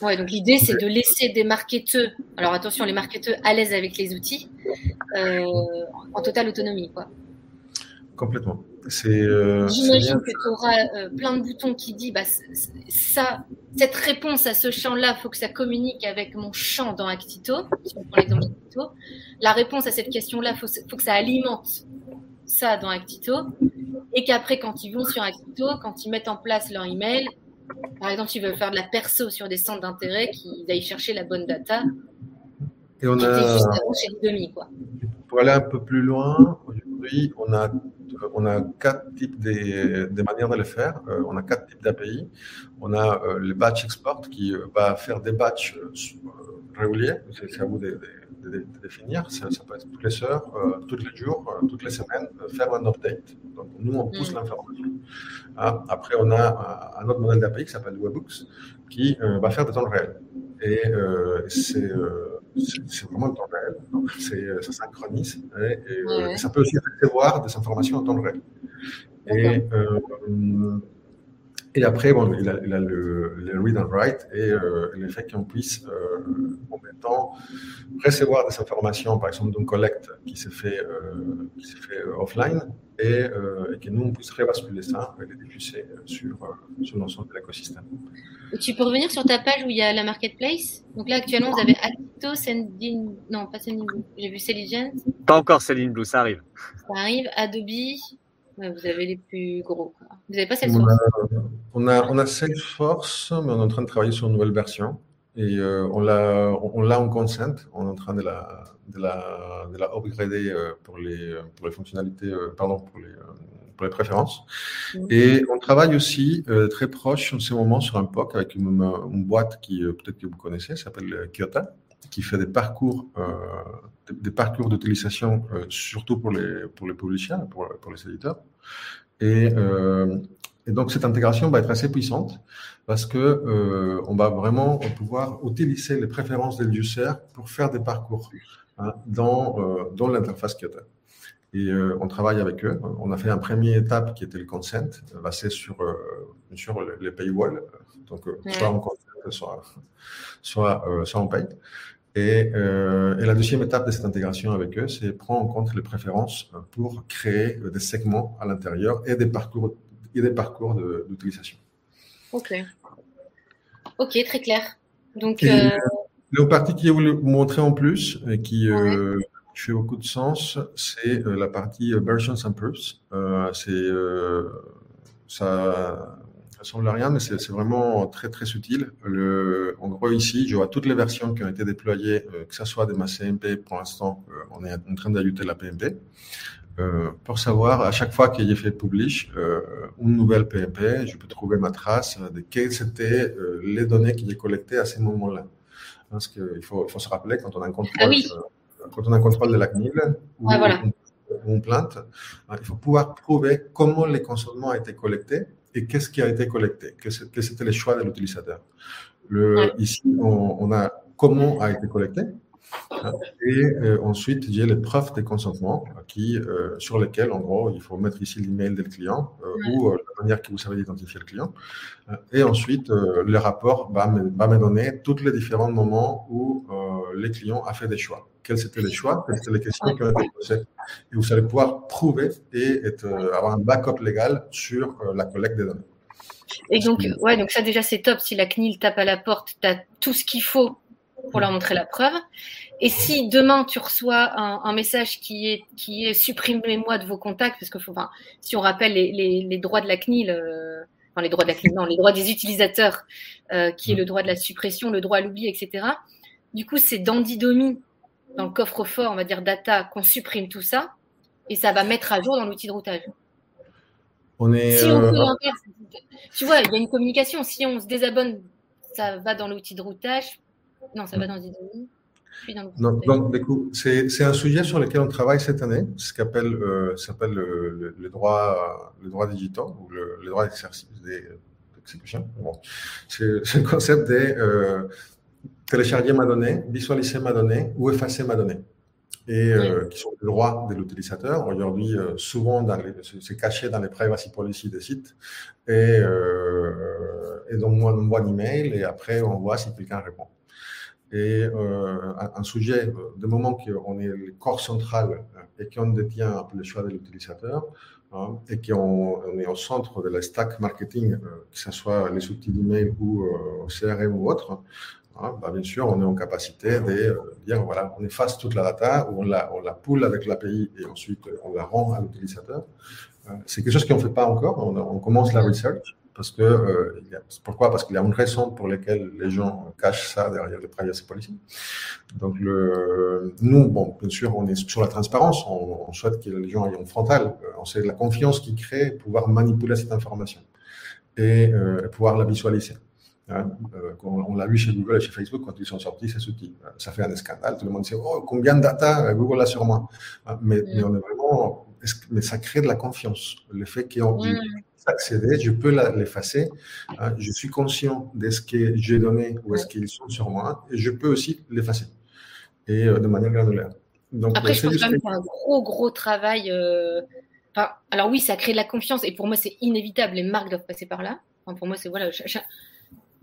S1: Ouais, donc l'idée c'est de laisser des marketeurs, alors attention, les marketeurs à l'aise avec les outils, en totale autonomie, quoi.
S2: Complètement. Euh,
S1: J'imagine que tu auras euh, plein de boutons qui disent bah, ça, cette réponse à ce champ-là, il faut que ça communique avec mon champ dans Actito. Si on prend l'exemple d'Actito. La réponse à cette question-là, il faut, faut, que ça alimente ça dans Actito. Et qu'après, quand ils vont sur Actito, quand ils mettent en place leur email, par exemple, ils veulent faire de la perso sur des centres d'intérêt, qu'ils aillent chercher la bonne data.
S2: Et on a. Juste chez demi, quoi. Pour aller un peu plus loin, aujourd'hui, on a on a quatre types de, manières de le faire. Euh, on a quatre types d'API. On a euh, le batch export qui euh, va faire des batchs réguliers. C'est à vous de, définir. Ça, peut être toutes les heures, tous les jours, toutes les semaines, faire un update. Donc, nous, on pousse mm. l'information. Ah, après, on a un autre modèle d'API qui s'appelle Webhooks qui va faire des temps réels. Et c'est c'est vraiment en temps réel. ça synchronise et, ça peut aussi recevoir des informations en temps réel. Et, et après, bon, il a, le, read and write et euh, le fait qu'on puisse euh, en même temps recevoir des informations, par exemple d'une collecte qui s'est fait, euh, fait offline et, que nous, on puisse rebasculer ça et les diffuser sur, sur l'ensemble de l'écosystème.
S1: Tu peux revenir sur ta page où il y a la marketplace? Donc là, actuellement, vous avez Acto, Sendin, non, pas Sendin j'ai vu Celigent.
S3: Pas encore Céline Blue, ça arrive.
S1: Ça arrive, Adobe, vous avez les plus gros. Vous n'avez pas Salesforce
S2: on a, on a, Salesforce, mais on est en train de travailler sur une nouvelle version. Et euh, on l'a on en consent. On est en train de la, de la, de la upgrader euh, pour les, pour les fonctionnalités, euh, pardon, pour les, pour les préférences. Mm. Et on travaille aussi très proche en ce moment sur un POC avec une, une boîte qui peut-être que vous connaissez, s'appelle Kyoto qui fait des parcours, euh, des, parcours d'utilisation, euh, surtout pour les, pour les publishers, pour, pour les éditeurs. Et, euh, et, donc, cette intégration va être assez puissante parce que on va vraiment pouvoir utiliser les préférences des users pour faire des parcours hein, dans, dans l'interface Kyoto. Et on travaille avec eux. On a fait un premier étape qui était le consent, basé sur, sur les, paywalls. Donc, soit en consent, soit, soit, soit en paye. Euh, et, la deuxième étape de cette intégration avec eux, c'est prendre en compte les préférences pour créer des segments à l'intérieur et des parcours, et des parcours d'utilisation.
S1: Ok. Ok, très clair. Donc,
S2: euh... la partie qui voulu vous montrer en plus et qui, euh, fait beaucoup de sens, c'est la partie versions and proofs. c'est ça ça semble rien, mais c'est vraiment très très subtil. Le, en gros, ici, je vois toutes les versions qui ont été déployées, euh, que ce soit de ma CMP, pour l'instant, euh, on est en train d'ajouter la PMP, euh, pour savoir à chaque fois qu'il y a fait publish une nouvelle PMP, je peux trouver ma trace de quelles étaient les données qui est collectées à ce moment-là. Parce qu'il faut, se rappeler quand on a un contrôle,
S1: ah
S2: quand on a un contrôle de la CNIL ou, une plainte, il faut pouvoir prouver comment les consentements ont été collectés et qu'est-ce qui a été collecté, quels c'était les choix de l'utilisateur. Ici, on, a comment a été collecté, hein, et euh, ensuite, a les preuves de consentement qui, euh, sur lesquelles, en gros, il faut mettre ici l'email du client euh, ou la manière que vous savez identifier le client. et ensuite, le rapport va me, va me, donner tous les différents moments où les clients a fait des choix. Quels étaient les choix? Quelles étaient les questions qui ont été posées? Et vous allez pouvoir prouver et avoir un backup légal sur la collecte des données.
S1: Et donc, ouais, donc ça déjà c'est top. Si la CNIL tape à la porte, tu as tout ce qu'il faut pour leur montrer la preuve. Et si demain tu reçois un, message qui est, qui est supprimez-moi de vos contacts, parce que faut, enfin, si on rappelle les, les, droits de la CNIL, euh, enfin les droits de la CNIL, non, les droits des utilisateurs, euh, qui est le droit de la suppression, le droit à l'oubli, etc. Du coup, c'est dans Didomi, dans le coffre-fort, on va dire data, qu'on supprime tout ça, et ça va mettre à jour dans l'outil de routage.
S2: On est,
S1: si on euh, tu vois, il y a une communication. Si on se désabonne, ça va dans l'outil de routage. Non, ça va dans Didomi.
S2: Donc, donc, du coup, c'est un sujet sur lequel on travaille cette année, ce qu'on appelle, euh, s'appelle le, le, droit, le droit digital ou le, le droit d'exécution. Bon. C'est le concept de euh, télécharger ma donnée, visualiser ma donnée ou effacer ma donnée. Et euh, qui sont les droits de l'utilisateur. Aujourd'hui, euh, souvent, c'est caché dans les privacy policy des sites. Et, euh, et donc, on envoie un email et après, on voit si quelqu'un répond. Et un, sujet, de moment qu'on est le corps central et qu'on détient un peu le choix de l'utilisateur, hein, et qu'on on est au centre de la stack marketing, que ce soit les outils d'email ou CRM ou autre, hein, bah bien sûr, on est en capacité de dire, voilà, on efface toute la data, on la, on la poule avec l'API et ensuite on la rend à l'utilisateur. C'est quelque chose qu'on ne fait pas encore, on, commence la research, parce que, euh, pourquoi? Parce qu'il y a une raison pour laquelle les gens cachent ça derrière les privacy policy. Donc, le, nous, bon, bien sûr, on est sur la transparence. On, souhaite que les gens aient en frontal. Euh, on sait la confiance qui crée pouvoir manipuler cette information et euh, pouvoir la visualiser. Hein, euh, on, l'a vu chez Google et chez Facebook quand ils sont sortis ces outils. Ça fait un scandale. Tout le monde sait oh combien de data Google a sur moi. Hein, mais, mais on est vraiment mais ça crée de la confiance. Le fait qu'on accéder, je peux l'effacer. Hein. Je suis conscient de ce que j'ai donné ou est-ce qu'ils sont sur moi et je peux aussi l'effacer. et de manière granulaire.
S1: Donc, Après, je pense quand même que c'est un gros, gros travail. Enfin, alors oui, ça crée de la confiance et pour moi, c'est inévitable. Les marques doivent passer par là. Enfin, pour moi, c'est voilà.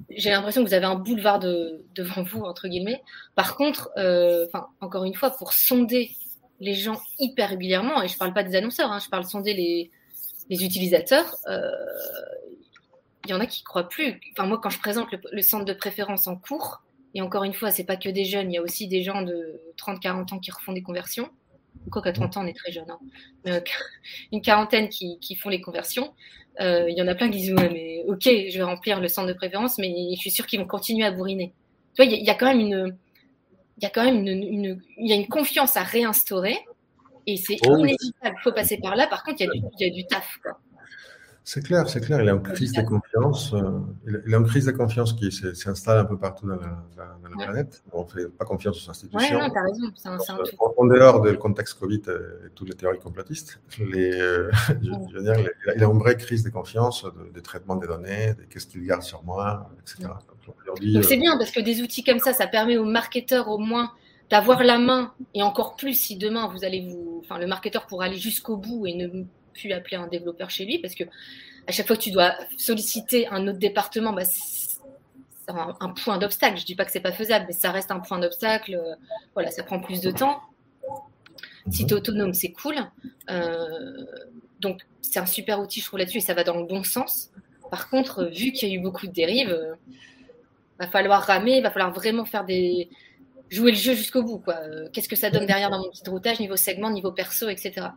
S1: J'ai l'impression que vous avez un boulevard de, devant vous, entre guillemets. Par contre, enfin, encore une fois, pour sonder les gens hyper régulièrement, et je ne parle pas des annonceurs, hein, je parle sonder les, utilisateurs, euh, il y en a qui ne croient plus. Moi, quand je présente le, centre de préférence en cours, et encore une fois, c'est pas que des jeunes, il y a aussi des gens de 30-40 ans qui refont des conversions. Quoi qu'à 30 ans, on est très jeune. Hein. Euh, une quarantaine qui, font les conversions. Euh, il y en a plein qui disent ouais, mais ok, je vais remplir le centre de préférence, mais je suis sûr qu'ils vont continuer à bourriner. Tu vois, il y, a quand même une, il y a quand même une, une, il y a une confiance à réinstaurer et c'est oh, inévitable. Il faut passer par là. Par contre, il y a du, il y a du taf. Quoi.
S2: C'est clair, c'est clair. Il est en crise de confiance. Euh, il est en crise de confiance qui s'installe un peu partout dans la, dans la planète. On ne fait pas confiance aux institutions.
S1: Oui, non, tu as raison. Un
S2: en, en, dehors du contexte Covid et toutes les théories complotistes, les, euh, je, veux dire, il a une vraie crise de confiance, de, de traitement des données, de qu'est-ce qu'il garde sur moi, etc.
S1: Donc c'est euh, bien parce que des outils comme ça, ça permet aux marketeurs au moins d'avoir la main et encore plus si demain vous allez vous, enfin le marketeur pourra aller jusqu'au bout et ne plus appeler un développeur chez lui parce que à chaque fois que tu dois solliciter un autre département, bah, c'est un, point d'obstacle. Je dis pas que c'est pas faisable, mais ça reste un point d'obstacle. Voilà, ça prend plus de temps. Si mhm. tu es autonome, c'est cool. Euh, donc, c'est un super outil, je trouve, là-dessus, et ça va dans le bon sens. Par contre, vu qu'il y a eu beaucoup de dérives, il euh, va falloir ramer, il va falloir vraiment faire des, jouer le jeu jusqu'au bout. quoi. Euh, qu'est-ce que ça donne derrière dans mon petit routage, niveau segment, niveau perso, etc.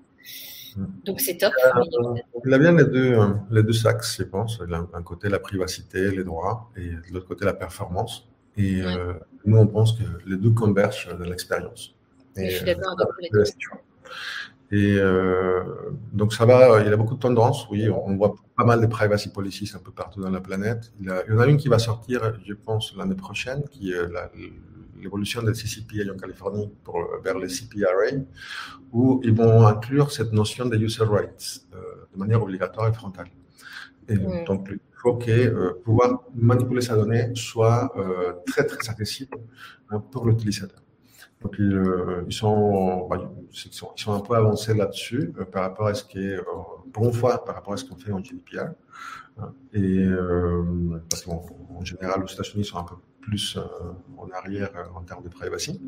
S1: Donc c'est top.
S2: Euh, il a bien les deux, euh, les deux axes, je pense. D'un côté, la privacité, les droits, et de l'autre côté, la performance. Et nous, on pense que les deux convergent dans l'expérience.
S1: je suis d'accord avec vous.
S2: Et donc ça va, il y a beaucoup de tendances, oui, on voit pas mal de privacy policies un peu partout dans la planète. Il, y en a une qui va sortir, je pense, l'année prochaine, qui est la, l'évolution des CCPA en Californie pour, vers les CPRA, où ils vont inclure cette notion de user rights euh, de manière obligatoire et frontale. Et Donc, il faut que euh, pouvoir manipuler sa donnée soit euh, très, très accessible hein, pour l'utilisateur. Donc, ils, ils, sont, bah, ils, sont, ils, sont, un peu avancés là-dessus par rapport à ce qui est, pour une fois, par rapport à ce qu'on fait en GDPR. Hein. et parce qu'en général, aux États-Unis, ils sont un peu plus euh, en arrière euh, en termes de privacy.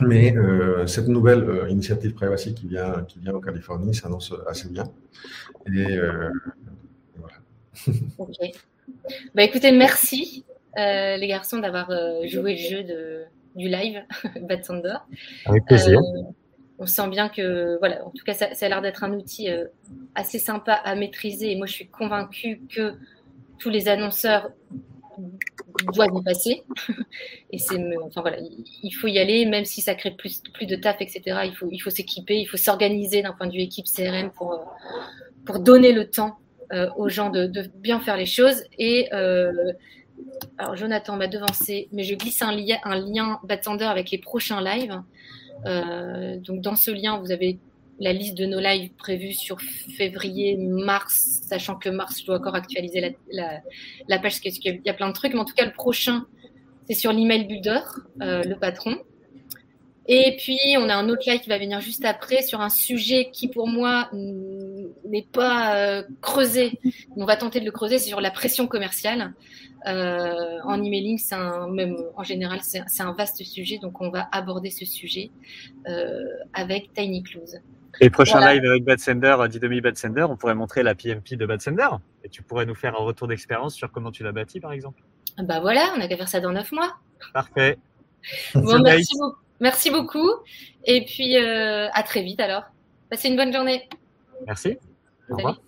S2: Mais euh, cette nouvelle initiative privacy qui vient, qui vient en Californie s'annonce assez bien. Et voilà.
S1: Ok. Bah, écoutez, merci les garçons d'avoir joué le jeu de, du live Bad Thunder.
S3: Avec plaisir.
S1: on sent bien que, voilà, en tout cas, ça, ça a l'air d'être un outil assez sympa à maîtriser. Et moi, je suis convaincue que tous les annonceurs doit y passer. Et c'est, enfin voilà, il faut y aller, même si ça crée plus, plus de taf, etc. Il faut, il faut s'équiper, il faut s'organiser d'un point de vue équipe CRM pour, euh, pour donner le temps euh, aux gens de, de, bien faire les choses. Et euh, alors Jonathan m'a devancé, mais je glisse un lien, un lien Batsander avec les prochains lives. donc dans ce lien, vous avez la liste de nos lives prévus sur février, mars, sachant que mars, je dois encore actualiser la, la, page parce qu'il y a plein de trucs. Mais en tout cas, le prochain, c'est sur l'email builder, euh, le patron. Et puis, on a un autre live qui va venir juste après sur un sujet qui, pour moi, n'est pas euh, creusé. On va tenter de le creuser, c'est sur la pression commerciale. Euh, en emailing, c'est un, même en général, c'est un vaste sujet. Donc, on va aborder ce sujet avec Tiny Close.
S3: Et prochain live avec Bad Sender, Didomi Bad Sender, on pourrait montrer la PMP de Bad Sender et tu pourrais nous faire un retour d'expérience sur comment tu l'as bâti, par exemple.
S1: Bah voilà, on a qu'à faire ça dans neuf mois.
S3: Parfait.
S1: Bon, merci, beaucoup. merci beaucoup. Et puis, euh, à très vite alors. Passez une bonne journée.
S3: Merci. Au revoir.